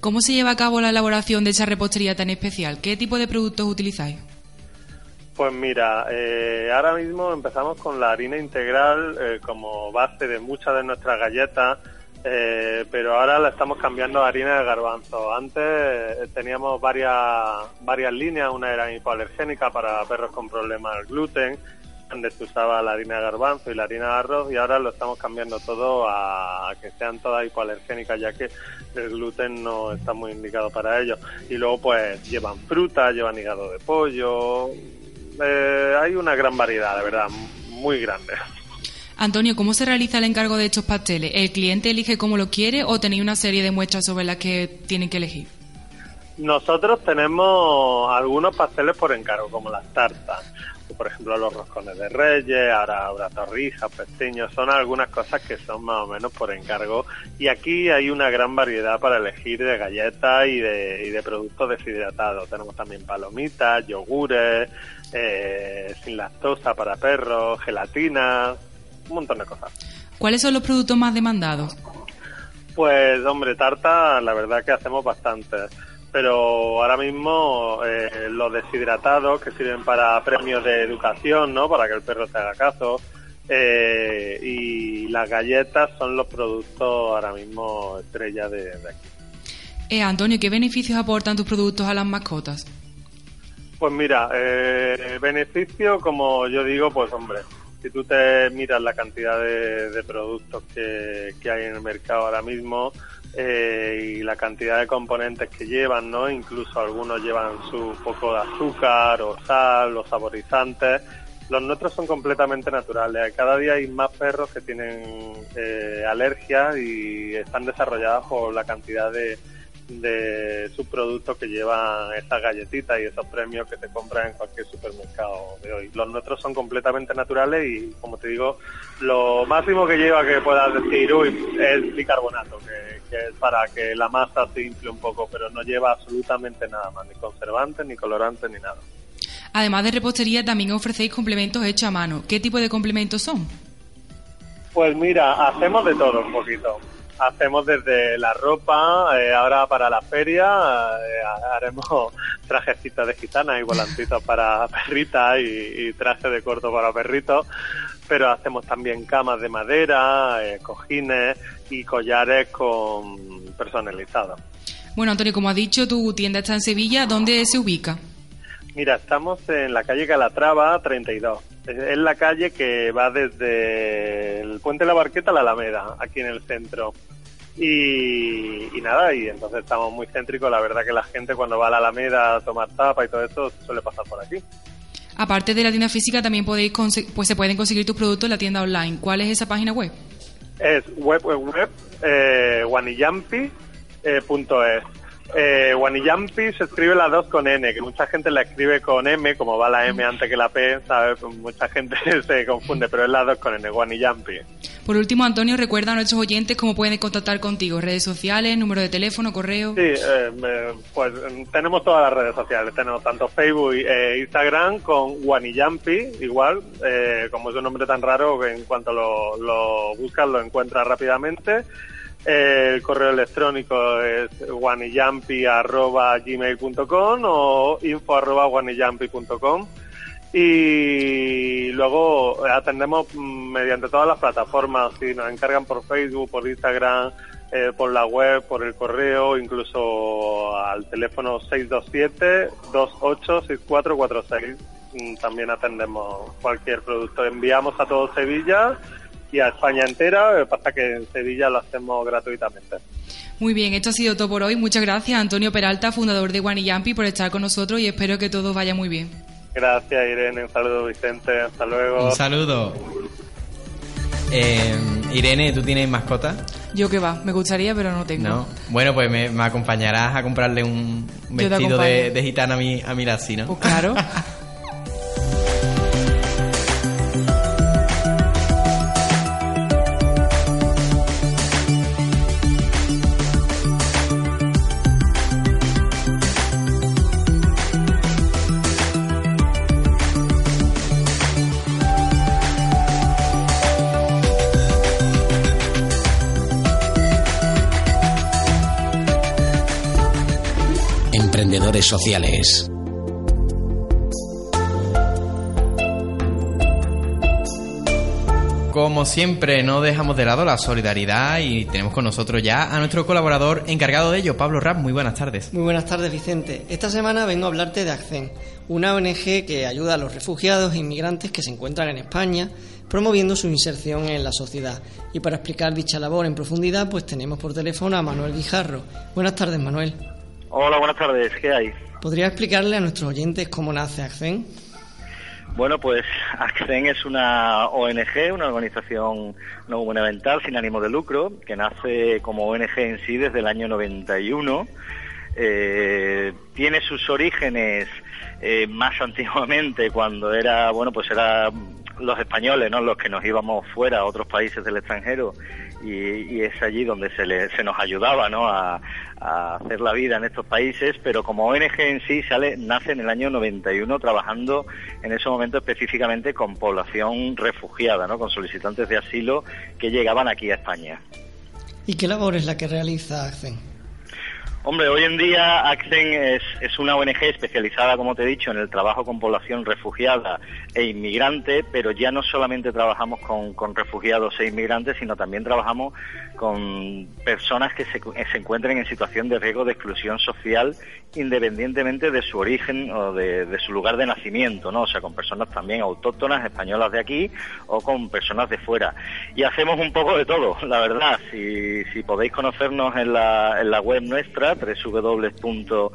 ¿Cómo se lleva a cabo la elaboración de esa repostería tan especial? ¿Qué tipo de productos utilizáis? Pues mira, eh, ahora mismo empezamos con la harina integral eh, como base de muchas de nuestras galletas, eh, pero ahora la estamos cambiando a harina de garbanzo. Antes eh, teníamos varias, varias líneas, una era hipoalergénica para perros con problemas del gluten, donde se usaba la harina de garbanzo y la harina de arroz, y ahora lo estamos cambiando todo a, que sean todas hipoalergénicas, ya que el gluten no está muy indicado para ello. Y luego pues llevan fruta, llevan hígado de pollo, eh, hay una gran variedad, de verdad, muy grande. Antonio, ¿cómo se realiza el encargo de estos pasteles? ¿El cliente elige cómo lo quiere o tenéis una serie de muestras sobre las que tienen que elegir? Nosotros tenemos algunos pasteles por encargo, como las tartas, por ejemplo los roscones de reyes, ahora habrá torrijas, pestiños, son algunas cosas que son más o menos por encargo. Y aquí hay una gran variedad para elegir de galletas y de, y de productos deshidratados. Tenemos también palomitas, yogures, eh, sin lactosa para perros, gelatinas, un montón de cosas. ¿Cuáles son los productos más demandados? Pues hombre, tarta la verdad que hacemos bastante, pero ahora mismo eh, los deshidratados que sirven para premios de educación, ¿no? Para que el perro se haga caso, eh, y las galletas son los productos ahora mismo estrella de, de aquí. Eh, Antonio, ¿qué beneficios aportan tus productos a las mascotas? Pues mira, eh, beneficio, como yo digo, pues hombre, si tú te miras la cantidad de, de productos que, que hay en el mercado ahora mismo eh, y la cantidad de componentes que llevan, ¿no? Incluso algunos llevan su poco de azúcar o sal o saborizantes. Los nuestros son completamente naturales. Cada día hay más perros que tienen eh, alergias y están desarrollados por la cantidad de, de subproductos que llevan estas galletitas y esos premios que te compras en cualquier supermercado de hoy. Los nuestros son completamente naturales y, como te digo, lo máximo que lleva que puedas decir, uy, es bicarbonato, que, que es para que la masa se infle un poco, pero no lleva absolutamente nada más, ni conservantes, ni colorantes, ni nada. Además de repostería, también ofrecéis complementos hechos a mano. ¿Qué tipo de complementos son? Pues mira, hacemos de todo un poquito. Hacemos desde la ropa, eh, ahora para la feria eh, haremos trajecitos de gitana y volantitos para perritas y, y trajes de corto para perritos, pero hacemos también camas de madera, eh, cojines y collares con personalizados. Bueno, Antonio, como has dicho, tu tienda está en Sevilla. ¿Dónde se ubica? Mira, estamos en la calle Calatrava 32. Es la calle que va desde el Puente de la Barqueta a la Alameda, aquí en el centro. Y, y nada, y entonces estamos muy céntricos. La verdad que la gente cuando va a la Alameda a tomar tapa y todo eso suele pasar por aquí. Aparte de la tienda física, también podéis pues se pueden conseguir tus productos en la tienda online. ¿Cuál es esa página web? Es web, web, web, eh, eh, Waniyampi se escribe la 2 con N, que mucha gente la escribe con M, como va la M antes que la P, ¿sabes? Mucha gente se confunde, pero es la 2 con N, Waniyampi. Por último, Antonio, recuerda a nuestros oyentes cómo pueden contactar contigo. Redes sociales, número de teléfono, correo. Sí, eh, pues tenemos todas las redes sociales, tenemos tanto Facebook e Instagram con Waniyampi, igual, eh, como es un nombre tan raro que en cuanto lo, lo buscas lo encuentras rápidamente. El correo electrónico es waniyampi.gmail.com o info.waniyampi.com y luego atendemos mediante todas las plataformas, si nos encargan por Facebook, por Instagram, eh, por la web, por el correo, incluso al teléfono 627-286446. Mm, También atendemos cualquier producto. Enviamos a todo Sevilla y a España entera, lo que pasa que en Sevilla lo hacemos gratuitamente. Muy bien, esto ha sido todo por hoy. Muchas gracias, Antonio Peralta, fundador de Guanillampi, por estar con nosotros y espero que todo vaya muy bien. Gracias Irene, un saludo Vicente, hasta luego. Un saludo. Eh, Irene, ¿tú tienes mascota? Yo que va, me gustaría, pero no tengo. No. Bueno, pues me, me acompañarás a comprarle un vestido de, de gitana a mi, a mi ¿no? Pues claro. sociales. Como siempre, no dejamos de lado la solidaridad y tenemos con nosotros ya a nuestro colaborador encargado de ello, Pablo Rap. Muy buenas tardes. Muy buenas tardes, Vicente. Esta semana vengo a hablarte de ACCEN, una ONG que ayuda a los refugiados e inmigrantes que se encuentran en España, promoviendo su inserción en la sociedad. Y para explicar dicha labor en profundidad, pues tenemos por teléfono a Manuel Guijarro. Buenas tardes, Manuel. Hola, buenas tardes. ¿Qué hay? ¿Podría explicarle a nuestros oyentes cómo nace ACCEN? Bueno, pues ACCEN es una ONG, una organización no gubernamental sin ánimo de lucro, que nace como ONG en sí desde el año 91. Eh, tiene sus orígenes eh, más antiguamente cuando era, bueno, pues era los españoles, ¿no? Los que nos íbamos fuera a otros países del extranjero y, es allí donde se, se nos ayudaba, ¿no? A, hacer la vida en estos países, pero como ONG en sí sale, nace en el año 91 trabajando en ese momento específicamente con población refugiada, ¿no? Con solicitantes de asilo que llegaban aquí a España. ¿Y qué labor es la que realiza ACCEN? Hombre, hoy en día ACCEN es, una ONG especializada, como te he dicho, en el trabajo con población refugiada e inmigrante, pero ya no solamente trabajamos con, refugiados e inmigrantes, sino también trabajamos con personas que se, se, encuentren en situación de riesgo de exclusión social independientemente de su origen o de, su lugar de nacimiento, ¿no? O sea, con personas también autóctonas, españolas de aquí o con personas de fuera. Y hacemos un poco de todo, la verdad. Si, podéis conocernos en la web nuestra, www.accent.es,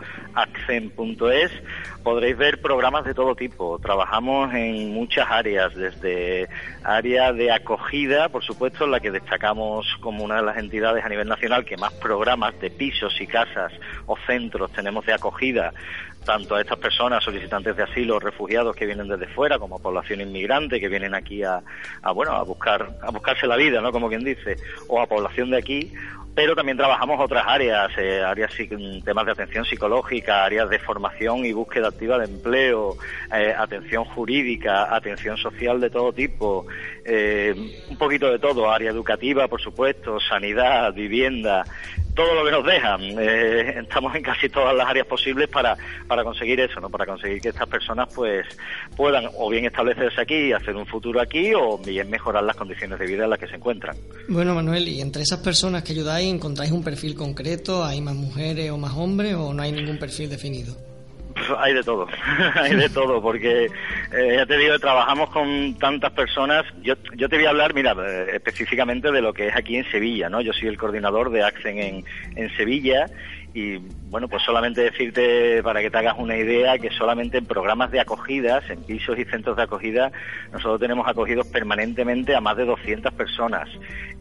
podréis ver programas de todo tipo. Trabajamos en muchas áreas, desde área de acogida, por supuesto, la que destacamos como una de las entidades a nivel nacional que más programas de pisos y casas o centros tenemos de acogida, tanto a estas personas solicitantes de asilo, refugiados que vienen desde fuera, como población inmigrante que vienen aquí a, a bueno a buscar a buscarse la vida, ¿no? Como quien dice, o a población de aquí, pero también trabajamos otras áreas, eh, áreas temas de atención psicológica, áreas de formación y búsqueda activa de empleo, eh, atención jurídica, atención social de todo tipo, eh, un poquito de todo, área educativa, por supuesto, sanidad, vivienda, todo lo que nos dejan. Eh, estamos en casi todas las áreas posibles para, para conseguir eso, ¿no? Para conseguir que estas personas pues puedan o bien establecerse aquí y hacer un futuro aquí o bien mejorar las condiciones de vida en las que se encuentran. Bueno, Manuel, ¿y entre esas personas que ayudáis encontráis un perfil concreto? ¿Hay más mujeres o más hombres o no hay ningún perfil definido? hay de todo, hay de todo, porque eh, ya te digo, trabajamos con tantas personas. Yo, yo te voy a hablar, mira, eh, específicamente de lo que es aquí en Sevilla, ¿no? Yo soy el coordinador de AXEN en, en Sevilla y bueno, pues solamente decirte para que te hagas una idea que solamente en programas de acogidas, en pisos y centros de acogida, nosotros tenemos acogidos permanentemente a más de 200 personas.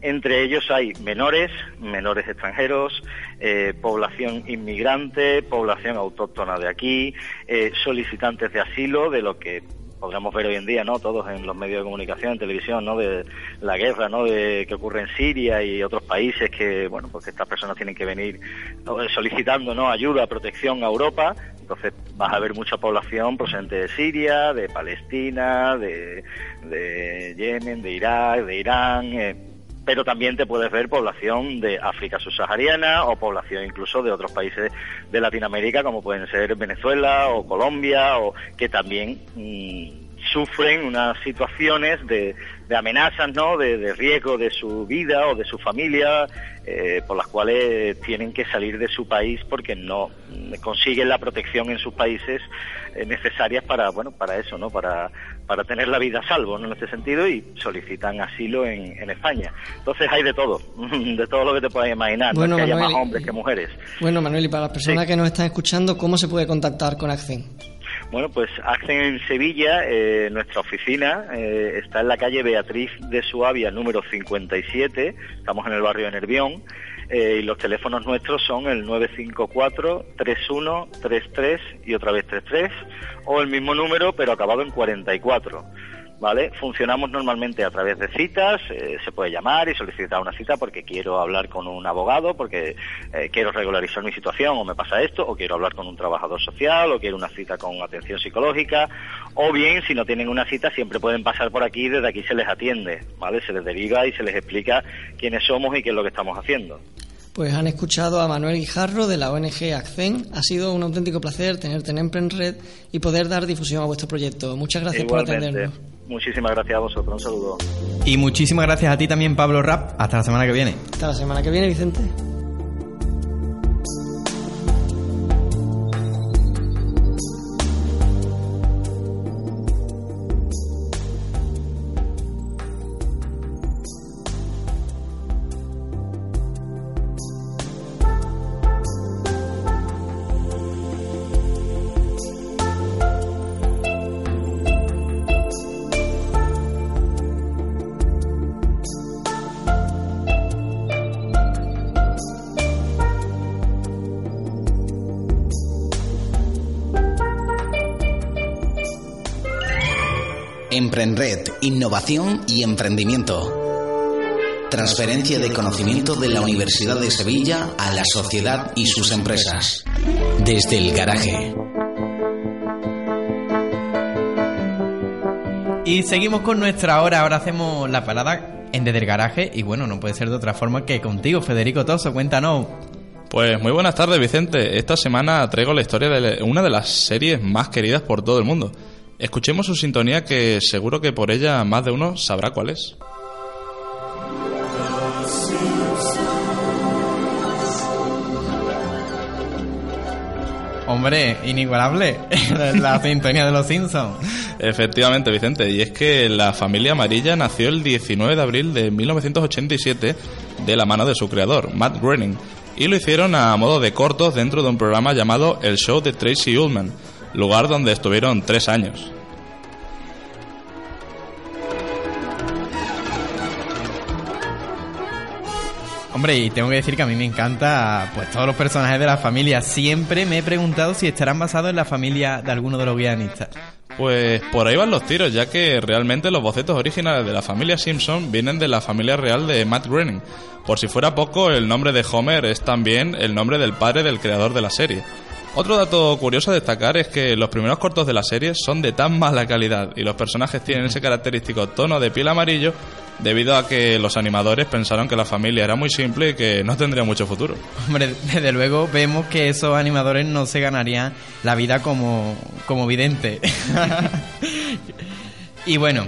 Entre ellos hay menores, menores extranjeros, eh, población inmigrante, población autóctona de aquí, eh, solicitantes de asilo, de lo que podríamos ver hoy en día, ¿no? Todos en los medios de comunicación, en televisión, ¿no? De la guerra, ¿no? De que ocurre en Siria y otros países que, bueno, pues que estas personas tienen que venir solicitando, ¿no? Ayuda, protección a Europa. Entonces vas a ver mucha población procedente de Siria, de Palestina, de, Yemen, de Irak, de Irán. Eh, pero también te puedes ver población de África subsahariana o población incluso de otros países de Latinoamérica como pueden ser Venezuela o Colombia o que también mm, sufren unas situaciones de, de amenazas, ¿no? De, riesgo de su vida o de su familia, eh, por las cuales tienen que salir de su país porque no consiguen la protección en sus países eh, necesarias para, bueno, para eso, ¿no? Para, para tener la vida a salvo, ¿no? En este sentido y solicitan asilo en, en España. Entonces hay de todo, de todo lo que te puedas imaginar, bueno, que haya más hombres que mujeres. Bueno, Manuel, y para las personas que nos están escuchando, ¿cómo se puede contactar con ACCEN? Bueno, pues Accen en Sevilla, eh, nuestra oficina eh, está en la calle Beatriz de Suabia, número 57, estamos en el barrio de Nervión, eh, y los teléfonos nuestros son el 954-3133 y otra vez 33, o el mismo número pero acabado en 44. ¿Vale? Funcionamos normalmente a través de citas, eh, se puede llamar y solicitar una cita porque quiero hablar con un abogado, porque eh, quiero regularizar mi situación o me pasa esto, o quiero hablar con un trabajador social, o quiero una cita con atención psicológica, o bien si no tienen una cita siempre pueden pasar por aquí, desde aquí se les atiende, ¿vale? Se les deriva y se les explica quiénes somos y qué es lo que estamos haciendo. Pues han escuchado a Manuel Guijarro de la ONG ACCEN. Ha sido un auténtico placer tenerte en Red y poder dar difusión a vuestro proyecto. Muchas gracias por atendernos. Muchísimas gracias a vosotros. Un saludo. Y muchísimas gracias a ti también, Pablo Rap. Hasta la semana que viene. Hasta la semana que viene, Vicente. Emprenred, innovación y emprendimiento. Transferencia de conocimiento de la Universidad de Sevilla a la sociedad y sus empresas. Desde el garaje. Y seguimos con nuestra hora. Ahora hacemos la parada en Desde el garaje. Y bueno, no puede ser de otra forma que contigo, Federico Toso. Cuéntanos. Pues muy buenas tardes, Vicente. Esta semana traigo la historia de una de las series más queridas por todo el mundo. Escuchemos su sintonía que seguro que por ella más de uno sabrá cuál es. Hombre, inigualable, la sintonía de los Simpsons. Efectivamente, Vicente, y es que la familia amarilla nació el 19 de abril de 1987 de la mano de su creador, Matt Groening, y lo hicieron a modo de cortos dentro de un programa llamado El Show de Tracy Ullman, lugar donde estuvieron tres años. Hombre, y tengo que decir que a mí me encanta pues todos los personajes de la familia. Siempre me he preguntado si estarán basados en la familia de alguno de los guionistas. Pues por ahí van los tiros, ya que realmente los bocetos originales de la familia Simpson vienen de la familia real de Matt Groening. Por si fuera poco, el nombre de Homer es también el nombre del padre del creador de la serie. Otro dato curioso a destacar es que los primeros cortos de la serie son de tan mala calidad y los personajes tienen ese característico tono de piel amarillo debido a que los animadores pensaron que la familia era muy simple y que no tendría mucho futuro. Hombre, desde luego vemos que esos animadores no se ganarían la vida como, como vidente. y bueno,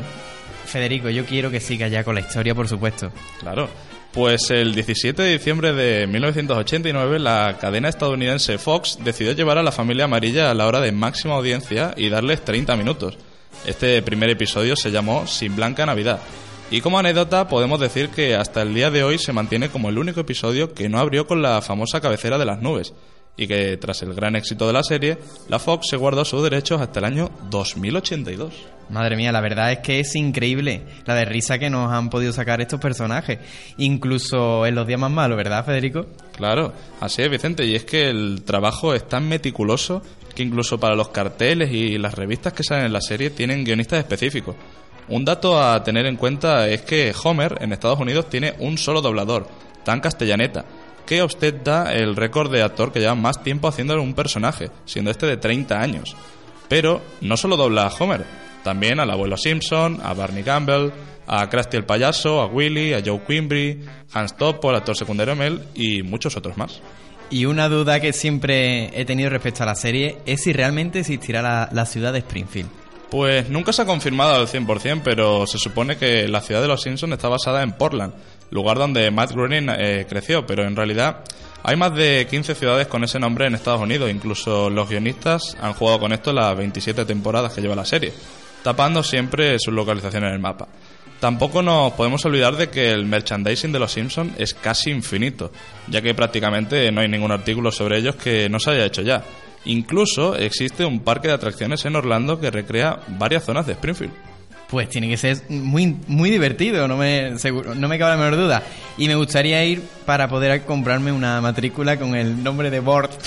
Federico, yo quiero que siga ya con la historia, por supuesto. Claro. Pues el 17 de diciembre de 1989 la cadena estadounidense Fox decidió llevar a la familia amarilla a la hora de máxima audiencia y darles 30 minutos. Este primer episodio se llamó Sin Blanca Navidad. Y como anécdota podemos decir que hasta el día de hoy se mantiene como el único episodio que no abrió con la famosa cabecera de las nubes y que tras el gran éxito de la serie, la Fox se guardó sus derechos hasta el año 2082. Madre mía, la verdad es que es increíble la de risa que nos han podido sacar estos personajes, incluso en los días más malos, ¿verdad, Federico? Claro, así es, Vicente, y es que el trabajo es tan meticuloso que incluso para los carteles y las revistas que salen en la serie tienen guionistas específicos. Un dato a tener en cuenta es que Homer en Estados Unidos tiene un solo doblador, tan castellaneta, que ostenta el récord de actor que lleva más tiempo haciendo un personaje, siendo este de 30 años. Pero no solo dobla a Homer, también al abuelo Simpson, a Barney Campbell, a Krusty el payaso, a Willy, a Joe Quimby, Hans Topol, actor secundario Mel y muchos otros más. Y una duda que siempre he tenido respecto a la serie es si realmente existirá la, la ciudad de Springfield. Pues nunca se ha confirmado al 100%, pero se supone que la ciudad de los Simpsons está basada en Portland, lugar donde Matt Groening eh, creció, pero en realidad hay más de 15 ciudades con ese nombre en Estados Unidos, incluso los guionistas han jugado con esto las 27 temporadas que lleva la serie, tapando siempre su localización en el mapa. Tampoco nos podemos olvidar de que el merchandising de los Simpsons es casi infinito, ya que prácticamente no hay ningún artículo sobre ellos que no se haya hecho ya. Incluso existe un parque de atracciones en Orlando que recrea varias zonas de Springfield. Pues tiene que ser muy, muy divertido, no me, seguro, no me cabe la menor duda. Y me gustaría ir para poder comprarme una matrícula con el nombre de Bort.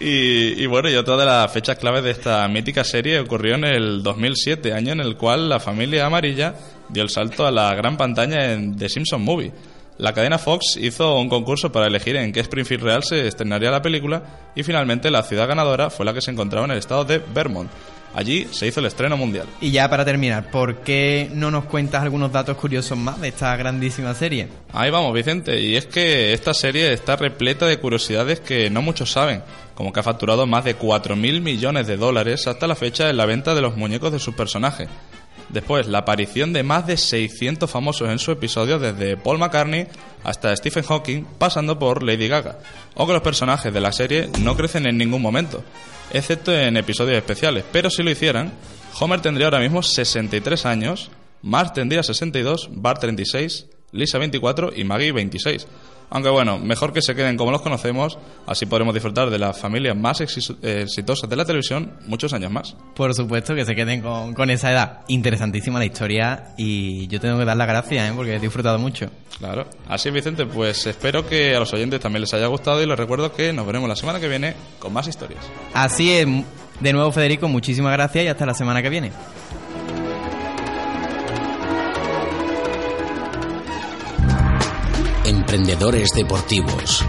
y, y, bueno, y otra de las fechas claves de esta mítica serie ocurrió en el 2007, año en el cual la familia amarilla dio el salto a la gran pantalla en The Simpsons Movie. La cadena Fox hizo un concurso para elegir en qué Springfield real se estrenaría la película y finalmente la ciudad ganadora fue la que se encontraba en el estado de Vermont. Allí se hizo el estreno mundial. Y ya para terminar, ¿por qué no nos cuentas algunos datos curiosos más de esta grandísima serie? Ahí vamos, Vicente. Y es que esta serie está repleta de curiosidades que no muchos saben, como que ha facturado más de 4.000 millones de dólares hasta la fecha en la venta de los muñecos de sus personajes. Después, la aparición de más de 600 famosos en su episodio, desde Paul McCartney hasta Stephen Hawking, pasando por Lady Gaga. O que los personajes de la serie no crecen en ningún momento, excepto en episodios especiales. Pero si lo hicieran, Homer tendría ahora mismo 63 años, Marge tendría 62, Bart 36, Lisa 24 y Maggie 26. Aunque bueno, mejor que se queden como los conocemos, así podremos disfrutar de las familias más exitosas de la televisión muchos años más. Por supuesto que se queden con, esa edad. Interesantísima la historia y yo tengo que dar las gracias ¿eh? porque he disfrutado mucho. Claro. Así Vicente, pues espero que a los oyentes también les haya gustado y les recuerdo que nos veremos la semana que viene con más historias. Así es. De nuevo Federico, muchísimas gracias y hasta la semana que viene. Emprendedores Deportivos.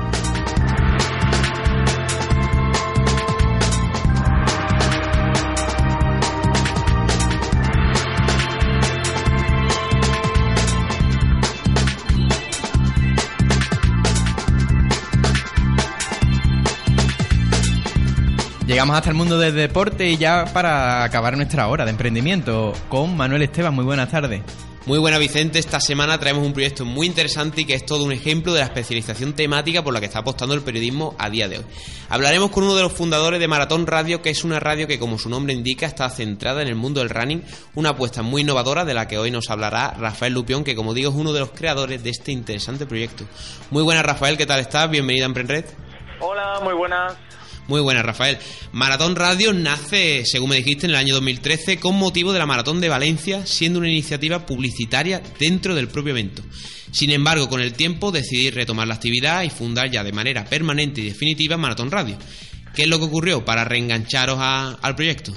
Llegamos hasta el mundo del deporte y ya para acabar nuestra hora de emprendimiento con Manuel Esteban. Muy buenas tardes. Muy buena Vicente, esta semana traemos un proyecto muy interesante y que es todo un ejemplo de la especialización temática por la que está apostando el periodismo a día de hoy. Hablaremos con uno de los fundadores de Maratón Radio, que es una radio que como su nombre indica está centrada en el mundo del running, una apuesta muy innovadora de la que hoy nos hablará Rafael Lupión, que como digo es uno de los creadores de este interesante proyecto. Muy buenas Rafael, ¿qué tal estás? Bienvenida a Emprenred. Hola, muy buenas. Muy buena, Rafael. Maratón Radio nace, según me dijiste, en el año 2013 con motivo de la Maratón de Valencia, siendo una iniciativa publicitaria dentro del propio evento. Sin embargo, con el tiempo decidí retomar la actividad y fundar ya de manera permanente y definitiva Maratón Radio. ¿Qué es lo que ocurrió para reengancharos al proyecto?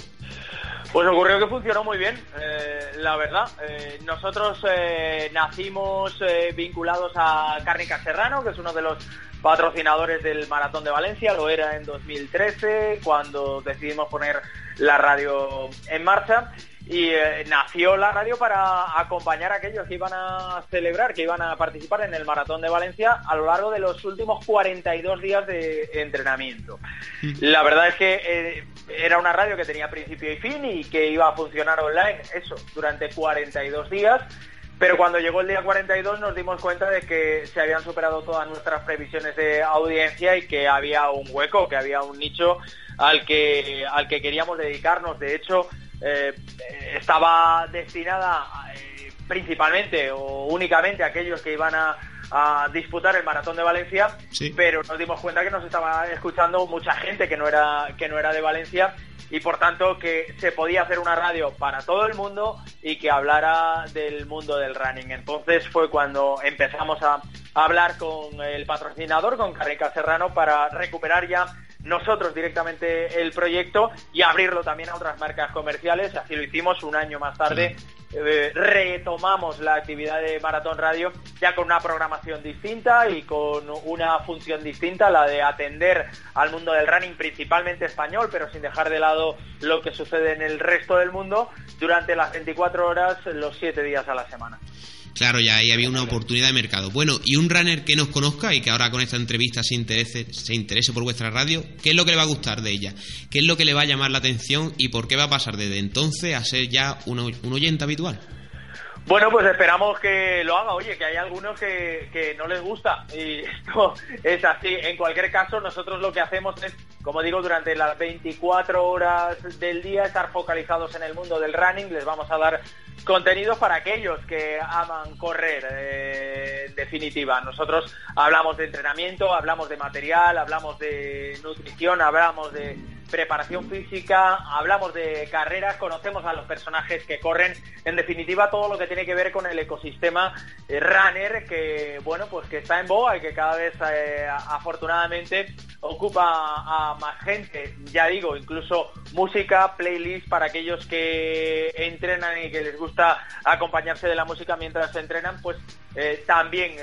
Pues ocurrió que funcionó muy bien, eh, la verdad. Eh, nosotros eh, nacimos vinculados a Cárnica Serrano, que es uno de los patrocinadores del Maratón de Valencia, lo era en 2013 cuando decidimos poner la radio en marcha y eh, nació la radio para acompañar a aquellos que iban a celebrar, que iban a participar en el Maratón de Valencia a lo largo de los últimos 42 días de entrenamiento. Mm. La verdad es que eh, era una radio que tenía principio y fin y que iba a funcionar online, eso, durante 42 días pero cuando llegó el día 42 nos dimos cuenta de que se habían superado todas nuestras previsiones de audiencia y que había un hueco, que había un nicho al que, al que queríamos dedicarnos. De hecho, eh, estaba destinada eh, principalmente o únicamente a aquellos que iban a, disputar el maratón de Valencia, pero nos dimos cuenta que nos estaba escuchando mucha gente que no era que no era de Valencia y por tanto que se podía hacer una radio para todo el mundo y que hablara del mundo del running. Entonces fue cuando empezamos a, hablar con el patrocinador, con Carrica Serrano, para recuperar ya nosotros directamente el proyecto y abrirlo también a otras marcas comerciales. Así lo hicimos un año más tarde. Eh, retomamos la actividad de Maratón Radio ya con una programación distinta y con una función distinta, la de atender al mundo del running, principalmente español, pero sin dejar de lado lo que sucede en el resto del mundo durante las 24 horas, los 7 días a la semana. Claro, ya ahí había una oportunidad de mercado. Bueno, y un runner que nos conozca y que ahora con esta entrevista se interese, se interese por vuestra radio, ¿qué es lo que le va a gustar de ella? ¿Qué es lo que le va a llamar la atención y por qué va a pasar desde entonces a ser ya un, un oyente habitual? Bueno, pues esperamos que lo haga. Oye, que hay algunos que, que, no les gusta y esto es así. En cualquier caso, nosotros lo que hacemos es, como digo, durante las 24 horas del día estar focalizados en el mundo del running. Les vamos a dar contenidos para aquellos que aman correr, eh, en definitiva. Nosotros hablamos de entrenamiento, hablamos de material, hablamos de nutrición, hablamos de preparación física, hablamos de carreras, conocemos a los personajes que corren, en definitiva todo lo que tiene que ver con el ecosistema eh, runner que bueno pues que está en boga y que cada vez eh, afortunadamente ocupa a más gente, ya digo, incluso música, playlist para aquellos que entrenan y que les gusta acompañarse de la música mientras entrenan, pues eh, también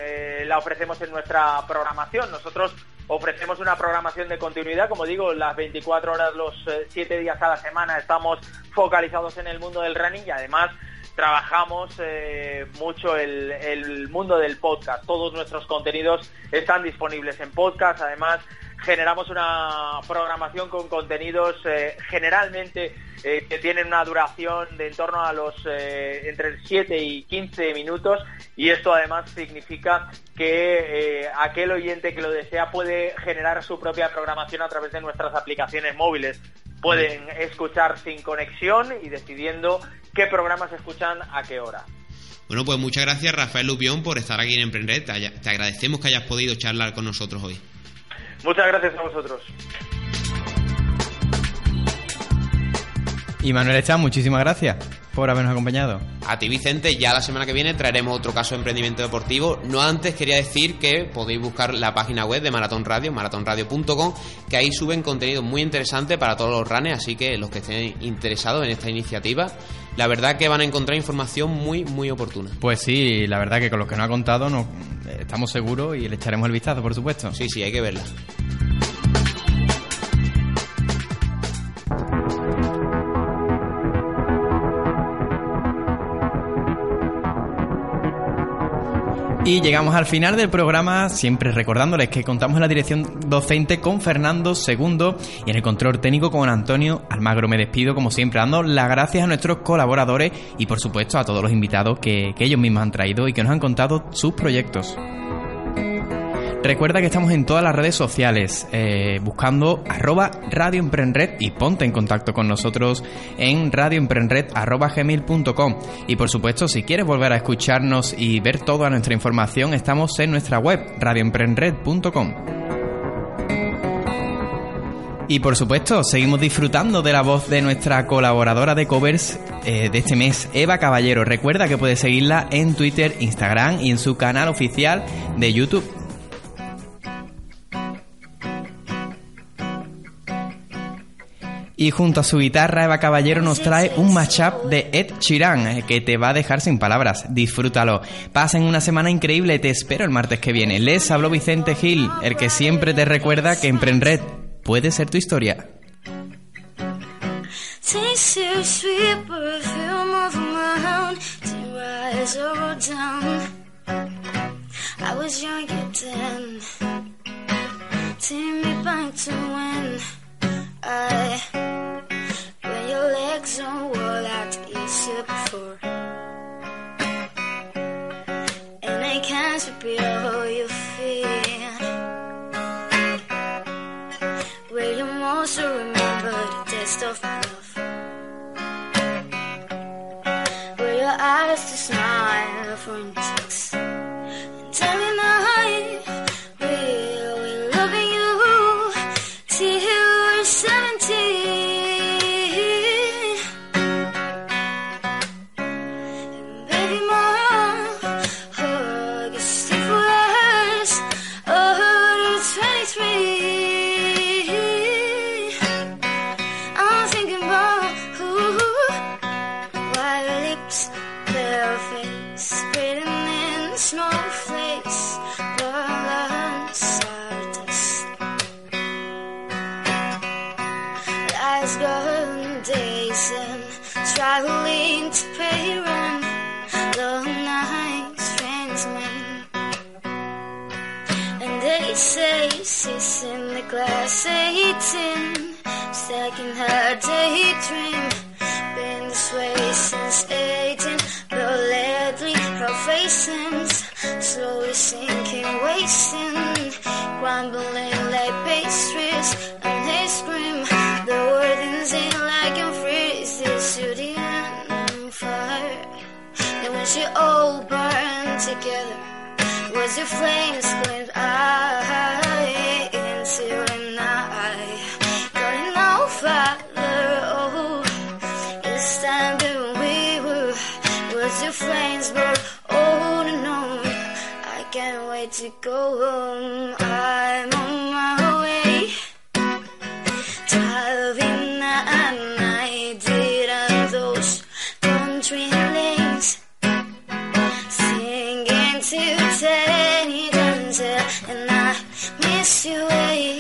la ofrecemos en nuestra programación. Nosotros ofrecemos una programación de continuidad, como digo, las 24 horas, los 7 eh, días a la semana estamos focalizados en el mundo del running y además trabajamos eh, mucho el, mundo del podcast. Todos nuestros contenidos están disponibles en podcast. Además, generamos una programación con contenidos eh, generalmente eh, que tienen una duración de en torno a los entre 7 y 15 minutos y esto además significa que aquel oyente que lo desea puede generar su propia programación a través de nuestras aplicaciones móviles. Pueden escuchar sin conexión y decidiendo qué programas escuchan a qué hora. Bueno, pues muchas gracias Rafael Lupión por estar aquí en Emprender. Te agradecemos que hayas podido charlar con nosotros hoy. Muchas gracias a vosotros. Y Manuel Echán, muchísimas gracias por habernos acompañado. A ti, Vicente, ya la semana que viene traeremos otro caso de emprendimiento deportivo. No antes quería decir que podéis buscar la página web de Maratón Radio, maratonradio.com, que ahí suben contenido muy interesante para todos los runners, así que los que estén interesados en esta iniciativa, la verdad que van a encontrar información muy, muy oportuna. Pues sí, la verdad que con los que nos ha contado no, estamos seguros y le echaremos el vistazo, por supuesto. Sí, sí, hay que verla. Y llegamos al final del programa, siempre recordándoles que contamos en la dirección docente con Fernando II y en el control técnico con Antonio Almagro. Me despido, como siempre, dando las gracias a nuestros colaboradores y, por supuesto, a todos los invitados que, que ellos mismos han traído y que nos han contado sus proyectos. Recuerda que estamos en todas las redes sociales eh, buscando arroba Radio y ponte en contacto con nosotros en radioemprenred.gmail.com y por supuesto si quieres volver a escucharnos y ver toda nuestra información estamos en nuestra web radioemprenred.com. Y por supuesto, seguimos disfrutando de la voz de nuestra colaboradora de covers eh, de este mes, Eva Caballero. Recuerda que puedes seguirla en Twitter, Instagram y en su canal oficial de YouTube. Y junto a su guitarra, Eva Caballero nos trae un mashup de Ed Sheeran eh, que te va a dejar sin palabras. Disfrútalo. Pasen una semana increíble. Te espero el martes que viene. Les habló Vicente Gil, el que siempre te recuerda que Emprendred puede ser tu historia. I, when your legs work like you said before, and I can't repeat how you feel. Where you most remember the taste of love, where your eyes to smile for go home. I'm on my way. Driving at night, on those country lanes, singing to Teddy Denzel, and I miss you you